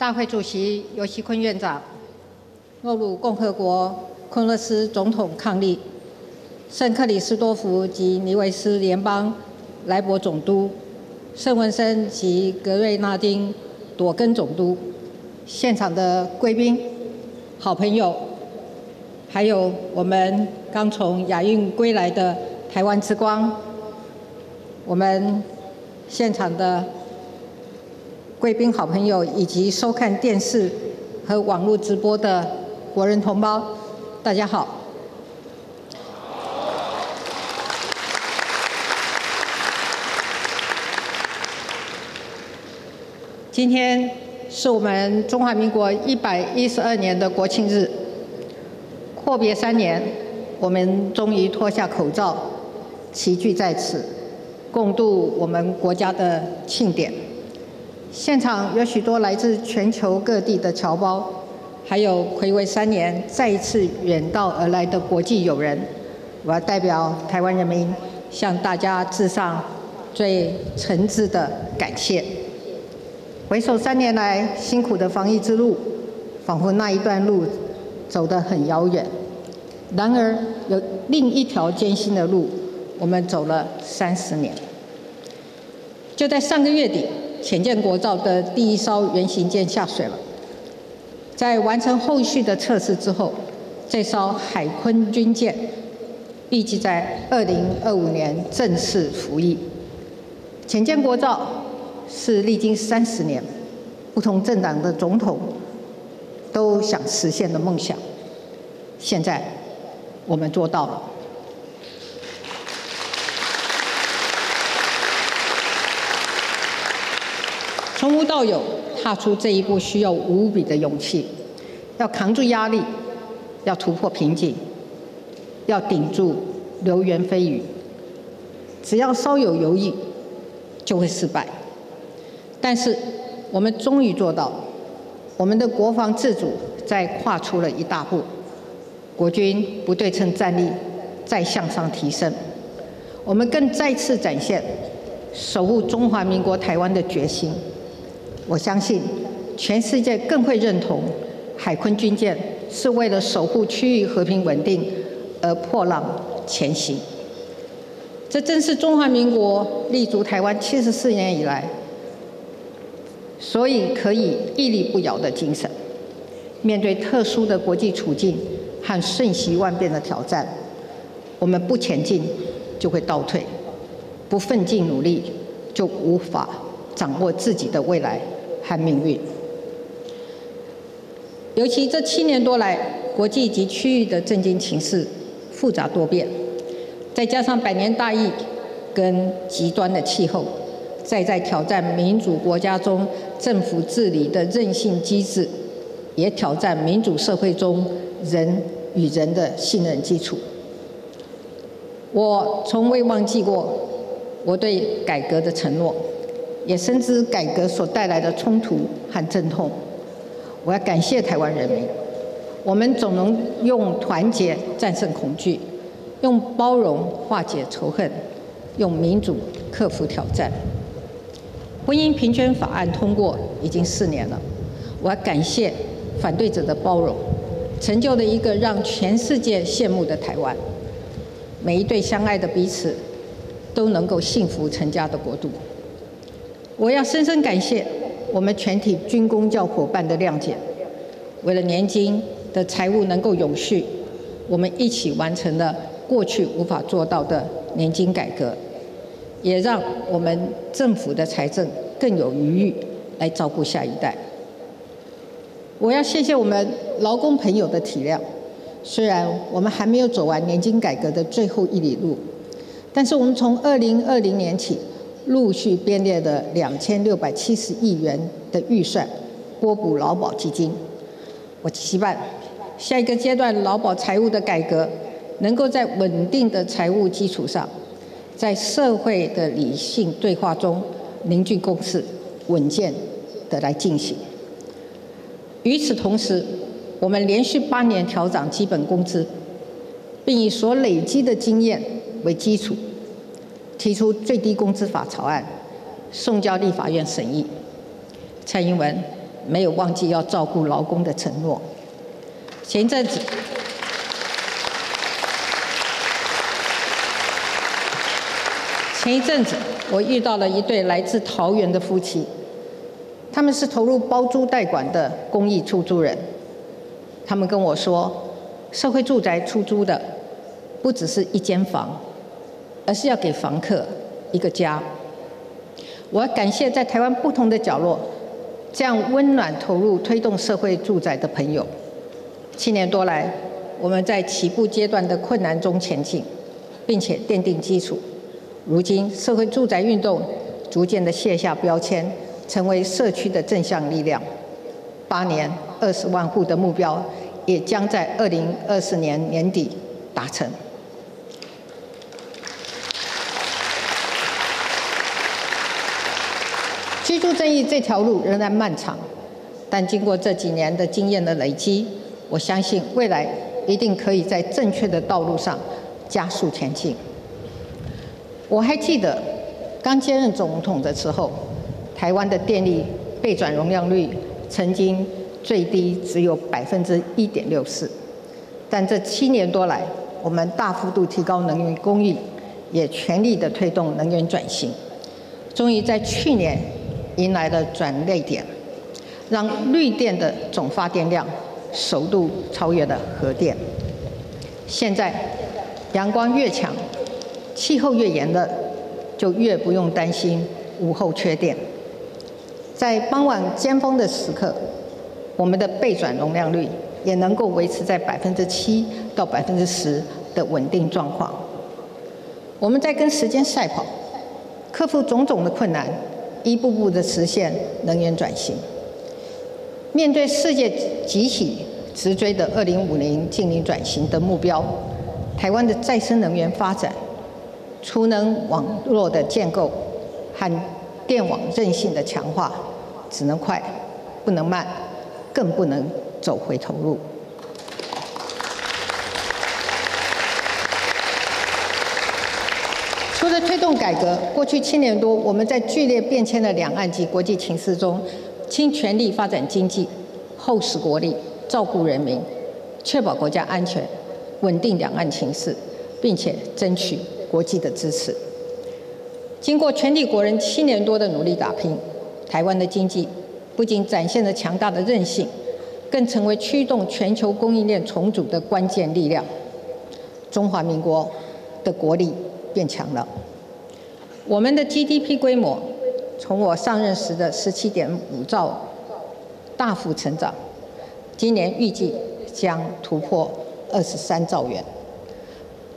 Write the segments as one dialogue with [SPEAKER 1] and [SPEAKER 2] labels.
[SPEAKER 1] 大会主席尤熙坤院长、诺鲁共和国昆勒斯总统伉俪、圣克里斯多福及尼维斯联邦莱博总督、圣文森及格瑞纳丁朵根总督、现场的贵宾、好朋友，还有我们刚从亚运归来的台湾之光，我们现场的。贵宾、好朋友以及收看电视和网络直播的国人同胞，大家好。今天是我们中华民国一百一十二年的国庆日，阔别三年，我们终于脱下口罩，齐聚在此，共度我们国家的庆典。现场有许多来自全球各地的侨胞，还有暌违三年再一次远道而来的国际友人。我要代表台湾人民向大家致上最诚挚的感谢。回首三年来辛苦的防疫之路，仿佛那一段路走得很遥远。然而有另一条艰辛的路，我们走了三十年。就在上个月底。潜舰国造的第一艘原型舰下水了，在完成后续的测试之后，这艘海鲲军舰预计在二零二五年正式服役。潜舰国造是历经三十年，不同政党的总统都想实现的梦想，现在我们做到了。从无到有，踏出这一步需要无比的勇气，要扛住压力，要突破瓶颈，要顶住流言蜚语。只要稍有犹豫，就会失败。但是我们终于做到，我们的国防自主再跨出了一大步，国军不对称战力再向上提升，我们更再次展现守护中华民国台湾的决心。我相信，全世界更会认同海坤军舰是为了守护区域和平稳定而破浪前行。这正是中华民国立足台湾七十四年以来，所以可以屹立不摇的精神。面对特殊的国际处境和瞬息万变的挑战，我们不前进就会倒退，不奋进努力就无法掌握自己的未来。和命运，尤其这七年多来，国际及区域的政经情势复杂多变，再加上百年大疫跟极端的气候，再在挑战民主国家中政府治理的韧性机制，也挑战民主社会中人与人的信任基础。我从未忘记过我对改革的承诺。也深知改革所带来的冲突和阵痛，我要感谢台湾人民。我们总能用团结战胜恐惧，用包容化解仇恨，用民主克服挑战。婚姻平权法案通过已经四年了，我要感谢反对者的包容，成就了一个让全世界羡慕的台湾。每一对相爱的彼此都能够幸福成家的国度。我要深深感谢我们全体军工教伙伴的谅解。为了年金的财务能够永续，我们一起完成了过去无法做到的年金改革，也让我们政府的财政更有余裕来照顾下一代。我要谢谢我们劳工朋友的体谅。虽然我们还没有走完年金改革的最后一里路，但是我们从二零二零年起。陆续编列的两千六百七十亿元的预算拨补劳保基金，我期盼下一个阶段劳保财务的改革能够在稳定的财务基础上，在社会的理性对话中凝聚共识，稳健的来进行。与此同时，我们连续八年调涨基本工资，并以所累积的经验为基础。提出最低工资法草案，送交立法院审议。蔡英文没有忘记要照顾劳工的承诺。前一阵子，前一阵子我遇到了一对来自桃园的夫妻，他们是投入包租代管的公益出租人。他们跟我说，社会住宅出租的不只是一间房，而是要给房客一个家。我要感谢在台湾不同的角落，这样温暖投入推动社会住宅的朋友。七年多来，我们在起步阶段的困难中前进，并且奠定基础。如今，社会住宅运动逐渐的卸下标签，成为社区的正向力量。八年二十万户的目标，也将在二零二四年年底达成。居住正义这条路仍然漫长，但经过这几年的经验的累积，我相信未来一定可以在正确的道路上加速前进。我还记得刚接任总统的时候，台湾的电力备转容量率曾经最低只有百分之一点六四，但这七年多来，我们大幅度提高能源供应，也全力的推动能源转型，终于在去年。迎来了转捩点，让绿电的总发电量首度超越了核电。现在阳光越强，气候越炎热，就越不用担心午后缺电。在傍晚尖峰的时刻，我们的备转容量率也能够维持在百分之七到百分之十的稳定状况。我们在跟时间赛跑，克服种种的困难。一步步的实现能源转型。面对世界集体直追的二零五零净零转型的目标，台湾的再生能源发展、储能网络的建构和电网韧性的强化，只能快，不能慢，更不能走回头路。除了推动改革，过去七年多，我们在剧烈变迁的两岸及国际情势中，倾全力发展经济，厚实国力，照顾人民，确保国家安全，稳定两岸情势，并且争取国际的支持。经过全体国人七年多的努力打拼，台湾的经济不仅展现了强大的韧性，更成为驱动全球供应链重组的关键力量。中华民国的国力。变强了，我们的 GDP 规模从我上任时的十七点五兆大幅成长，今年预计将突破二十三兆元。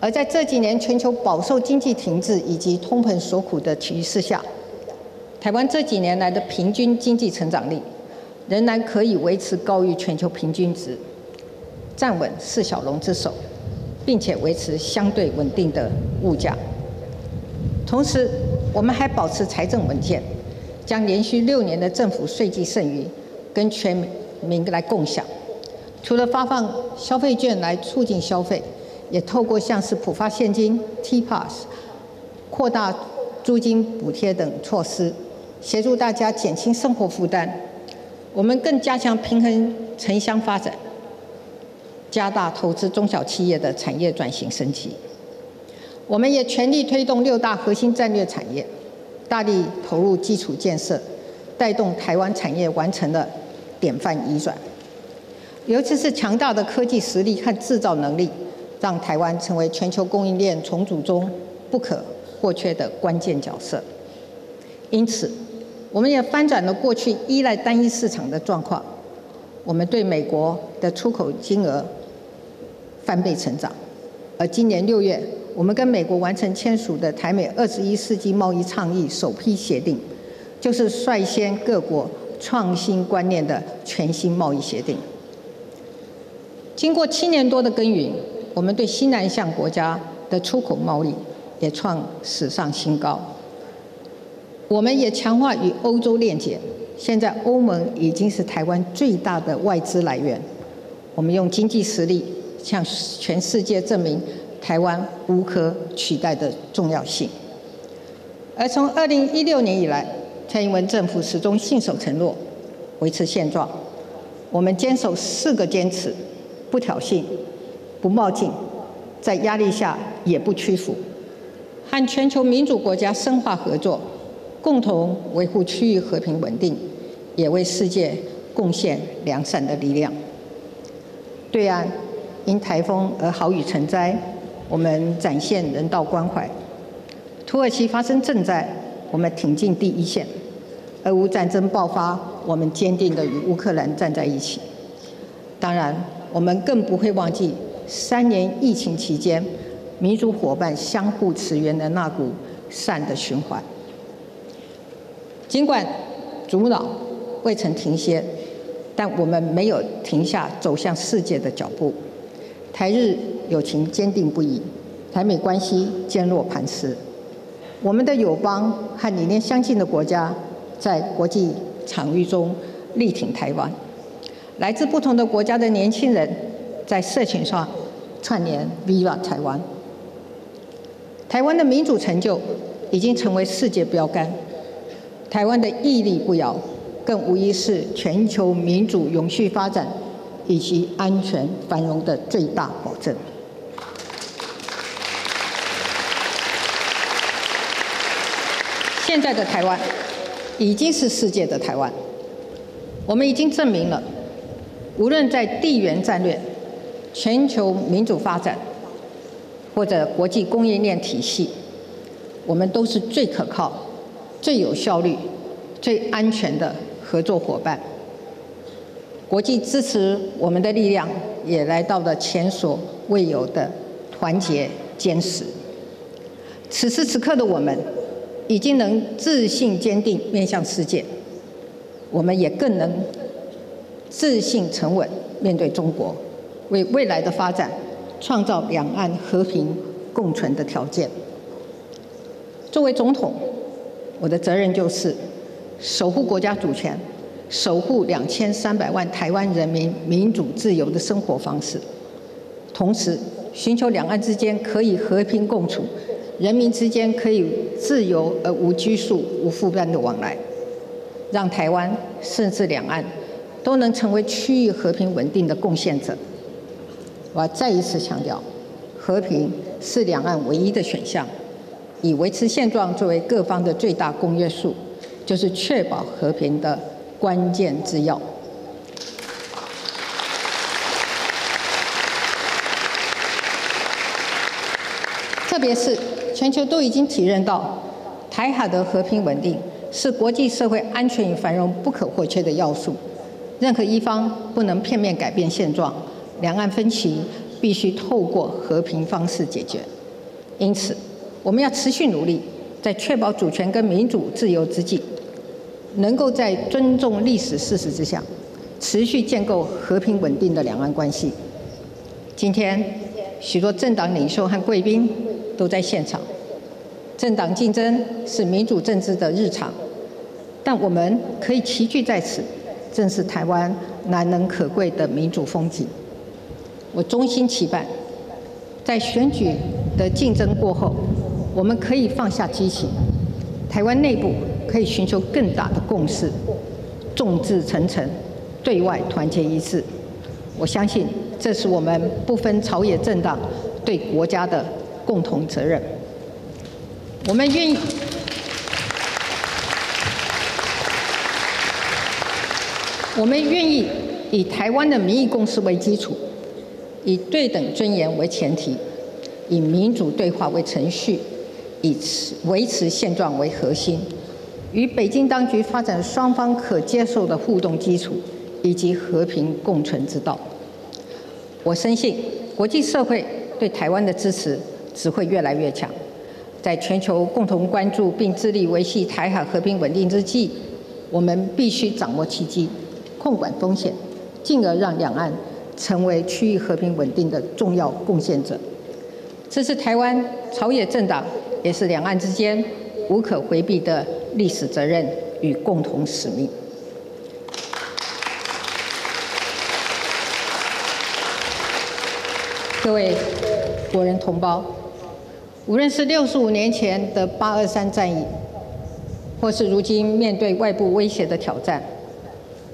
[SPEAKER 1] 而在这几年全球饱受经济停滞以及通膨所苦的局势下，台湾这几年来的平均经济成长率仍然可以维持高于全球平均值，站稳四小龙之首。并且维持相对稳定的物价，同时我们还保持财政稳健，将连续六年的政府税计剩余跟全民来共享。除了发放消费券来促进消费，也透过像是普发现金、T Pass、扩大租金补贴等措施，协助大家减轻生活负担。我们更加强平衡城乡发展。加大投资中小企业的产业转型升级，我们也全力推动六大核心战略产业，大力投入基础建设，带动台湾产业完成了典范移转。尤其是强大的科技实力和制造能力，让台湾成为全球供应链重组中不可或缺的关键角色。因此，我们也翻转了过去依赖单一市场的状况，我们对美国的出口金额。翻倍成长，而今年六月，我们跟美国完成签署的台美二十一世纪贸易倡议首批协定，就是率先各国创新观念的全新贸易协定。经过七年多的耕耘，我们对西南向国家的出口贸易也创史上新高。我们也强化与欧洲链接，现在欧盟已经是台湾最大的外资来源。我们用经济实力。向全世界证明台湾无可取代的重要性。而从二零一六年以来，蔡英文政府始终信守承诺，维持现状。我们坚守四个坚持：不挑衅、不冒进，在压力下也不屈服，和全球民主国家深化合作，共同维护区域和平稳定，也为世界贡献良善的力量。对岸因台风而豪雨成灾，我们展现人道关怀；土耳其发生震灾，我们挺进第一线；俄乌战争爆发，我们坚定地与乌克兰站在一起。当然，我们更不会忘记三年疫情期间民主伙伴相互驰援的那股善的循环。尽管阻挠未曾停歇。但我们没有停下走向世界的脚步，台日友情坚定不移，台美关系坚若磐石。我们的友邦和理念相近的国家，在国际场域中力挺台湾。来自不同的国家的年轻人，在社群上串联 Viva 台湾。台湾的民主成就已经成为世界标杆，台湾的屹立不摇。更无疑是全球民主永续发展以及安全繁荣的最大保证。现在的台湾已经是世界的台湾，我们已经证明了，无论在地缘战略、全球民主发展或者国际供应链体系，我们都是最可靠、最有效率、最安全的。合作伙伴，国际支持我们的力量也来到了前所未有的团结坚实。此时此刻的我们，已经能自信坚定面向世界，我们也更能自信沉稳面对中国，为未来的发展创造两岸和平共存的条件。作为总统，我的责任就是。守护国家主权，守护两千三百万台湾人民民主自由的生活方式，同时寻求两岸之间可以和平共处，人民之间可以自由而无拘束、无负担的往来，让台湾甚至两岸都能成为区域和平稳定的贡献者。我要再一次强调，和平是两岸唯一的选项，以维持现状作为各方的最大公约数。就是确保和平的关键之要。特别是全球都已经体认到，台海的和平稳定是国际社会安全与繁荣不可或缺的要素。任何一方不能片面改变现状，两岸分歧必须透过和平方式解决。因此，我们要持续努力，在确保主权跟民主自由之际。能够在尊重历史事实之下，持续建构和平稳定的两岸关系。今天，许多政党领袖和贵宾都在现场。政党竞争是民主政治的日常，但我们可以齐聚在此，正是台湾难能可贵的民主风景。我衷心期盼，在选举的竞争过后，我们可以放下激情，台湾内部。可以寻求更大的共识，众志成城，对外团结一致。我相信，这是我们不分朝野政党对国家的共同责任。我们愿意，我们愿意以台湾的民意共识为基础，以对等尊严为前提，以民主对话为程序，以维持现状为核心。与北京当局发展双方可接受的互动基础，以及和平共存之道。我深信，国际社会对台湾的支持只会越来越强。在全球共同关注并致力维系台海和平稳定之际，我们必须掌握契机，控管风险，进而让两岸成为区域和平稳定的重要贡献者。这是台湾朝野政党，也是两岸之间无可回避的。历史责任与共同使命。各位国人同胞，无论是六十五年前的八二三战役，或是如今面对外部威胁的挑战，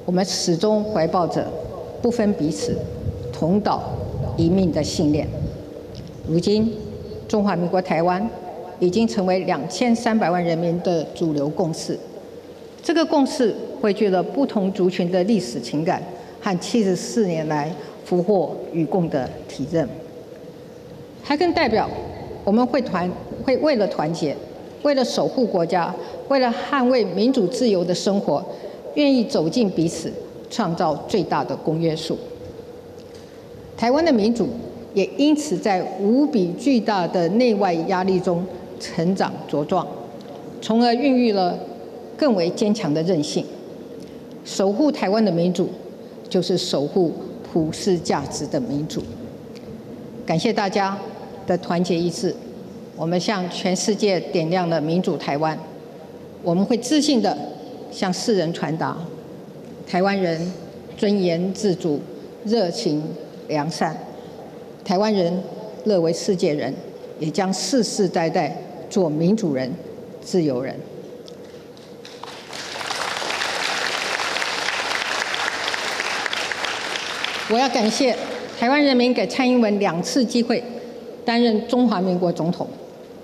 [SPEAKER 1] 我们始终怀抱着不分彼此、同岛一命的信念。如今，中华民国台湾已经成为两千三百万人民的主流共识。这个共识汇聚了不同族群的历史情感和七十四年来福祸与共的体认，还更代表我们会团会为了团结，为了守护国家，为了捍卫民主自由的生活，愿意走进彼此，创造最大的公约数。台湾的民主也因此在无比巨大的内外压力中成长茁壮，从而孕育了。更为坚强的韧性，守护台湾的民主，就是守护普世价值的民主。感谢大家的团结一致，我们向全世界点亮了民主台湾。我们会自信的向世人传达：台湾人尊严自主、热情良善，台湾人乐为世界人，也将世世代代做民主人、自由人。我要感谢台湾人民给蔡英文两次机会担任中华民国总统，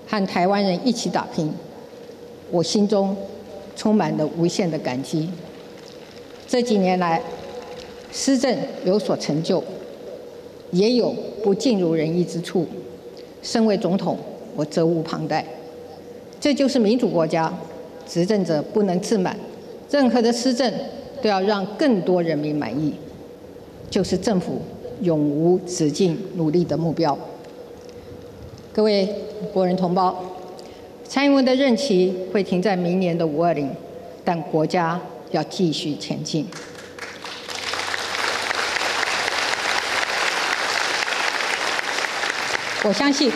[SPEAKER 1] 和台湾人一起打拼，我心中充满了无限的感激。这几年来，施政有所成就，也有不尽如人意之处。身为总统，我责无旁贷。这就是民主国家，执政者不能自满，任何的施政都要让更多人民满意。就是政府永无止境努力的目标。各位国人同胞，蔡英文的任期会停在明年的五二零，但国家要继续前进。我相信，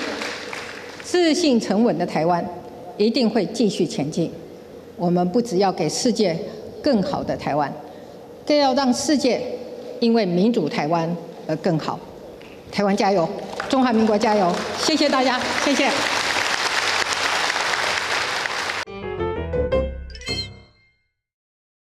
[SPEAKER 1] 自信沉稳的台湾一定会继续前进。我们不只要给世界更好的台湾，更要让世界。因为民主台湾而更好，台湾加油，中华民国加油！谢谢大家，谢谢。